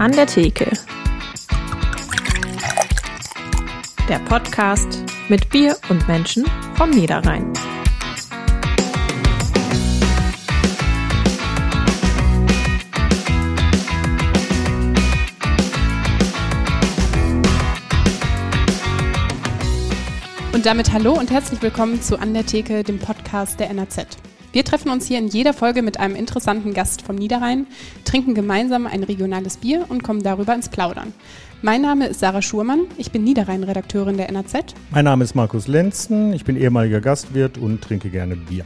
An der Theke. Der Podcast mit Bier und Menschen vom Niederrhein. Und damit hallo und herzlich willkommen zu An der Theke, dem Podcast der NAZ. Wir treffen uns hier in jeder Folge mit einem interessanten Gast vom Niederrhein, trinken gemeinsam ein regionales Bier und kommen darüber ins Plaudern. Mein Name ist Sarah Schurmann, ich bin Niederrhein-Redakteurin der NAZ. Mein Name ist Markus Lenzen, ich bin ehemaliger Gastwirt und trinke gerne Bier.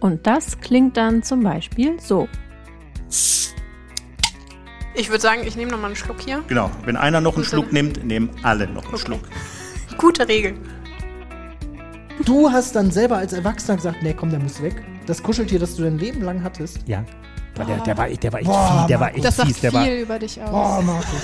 Und das klingt dann zum Beispiel so. Ich würde sagen, ich nehme nochmal einen Schluck hier. Genau, wenn einer noch einen Schluck nimmt, nehmen alle noch einen Okay. Schluck. Gute Regel. Du hast dann selber als Erwachsener gesagt, nee, komm, der muss weg. Das Kuscheltier, das du dein Leben lang hattest. Ja, aber der, der war, der war echt Boah, fies, der war echt Das sagt fies, der war viel über dich aus. Boah, Markus.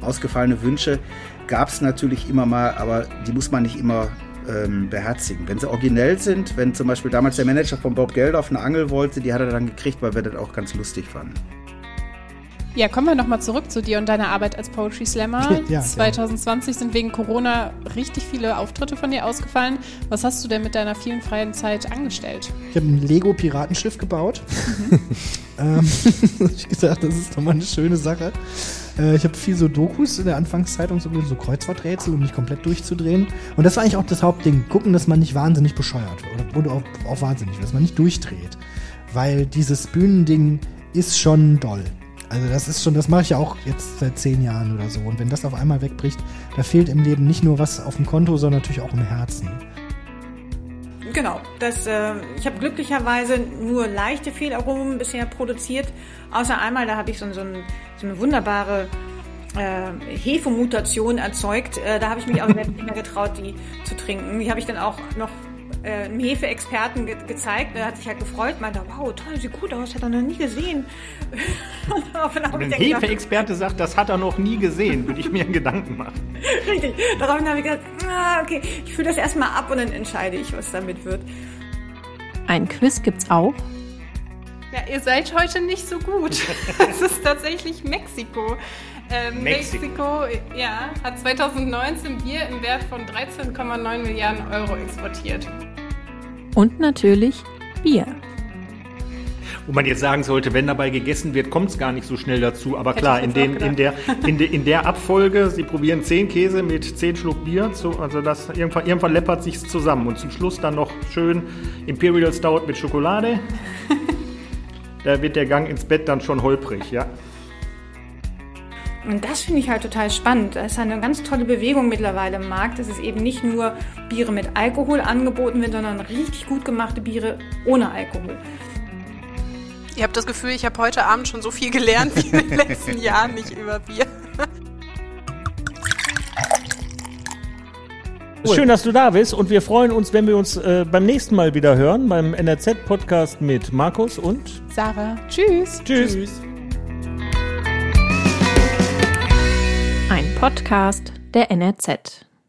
Ausgefallene Wünsche gab es natürlich immer mal, aber die muss man nicht immer ähm, beherzigen. Wenn sie originell sind, wenn zum Beispiel damals der Manager von Bob Geldof eine Angel wollte, die hat er dann gekriegt, weil wir das auch ganz lustig fanden. Ja, kommen wir nochmal zurück zu dir und deiner Arbeit als Poetry Slammer. Ja, gerne. 2020 sind wegen Corona richtig viele Auftritte von dir ausgefallen. Was hast du denn mit deiner vielen freien Zeit angestellt? Ich habe ein Lego-Piratenschiff gebaut. ähm, ich gesagt, das ist doch mal eine schöne Sache. Äh, ich habe viel so Dokus in der Anfangszeitung, so, so Kreuzworträtsel, um mich komplett durchzudrehen. Und das war eigentlich auch das Hauptding. Gucken, dass man nicht wahnsinnig bescheuert wird. Oder, auch, auch wahnsinnig dass man nicht durchdreht. Weil dieses Bühnending ist schon doll. Also das ist schon, das mache ich ja auch jetzt seit zehn Jahren oder so. Und wenn das auf einmal wegbricht, da fehlt im Leben nicht nur was auf dem Konto, sondern natürlich auch im Herzen. Genau, das, äh, ich habe glücklicherweise nur leichte Fehlaromen bisher produziert, außer einmal, da habe ich so, so, ein, so eine wunderbare äh, Hefemutation erzeugt. Äh, da habe ich mich auch selbst nicht mehr getraut, die zu trinken. Die habe ich dann auch noch äh, einem Hefeexperten ge gezeigt. Der hat sich halt gefreut, meinte, wow, toll, sieht gut aus, hat er noch nie gesehen. Wenn ein Hefeexperte sagt, das hat er noch nie gesehen, würde ich mir Gedanken machen. Richtig. Daraufhin habe ich gesagt, ah, okay, ich fühle das erstmal ab und dann entscheide ich, was damit wird. Ein Quiz gibt's auch. Ja, ihr seid heute nicht so gut. Es ist tatsächlich Mexiko. Ähm, Mexiko. Mexiko, ja, hat 2019 Bier im Wert von 13,9 Milliarden Euro exportiert. Und natürlich Bier. Wo man jetzt sagen sollte, wenn dabei gegessen wird, kommt es gar nicht so schnell dazu. Aber Hätte klar, in, den, in, der, in, de, in der Abfolge, Sie probieren 10 Käse mit 10 Schluck Bier, zu, also das irgendwann, irgendwann läppert sich zusammen. Und zum Schluss dann noch schön Imperial Stout mit Schokolade. da wird der Gang ins Bett dann schon holprig, ja. Und das finde ich halt total spannend. Das ist eine ganz tolle Bewegung mittlerweile im Markt, dass es eben nicht nur Biere mit Alkohol angeboten wird, sondern richtig gut gemachte Biere ohne Alkohol. Ihr habt das Gefühl, ich habe heute Abend schon so viel gelernt wie in den letzten Jahren nicht über Bier. Schön, dass du da bist und wir freuen uns, wenn wir uns äh, beim nächsten Mal wieder hören, beim NRZ-Podcast mit Markus und Sarah, tschüss. Tschüss. Ein Podcast der NRZ.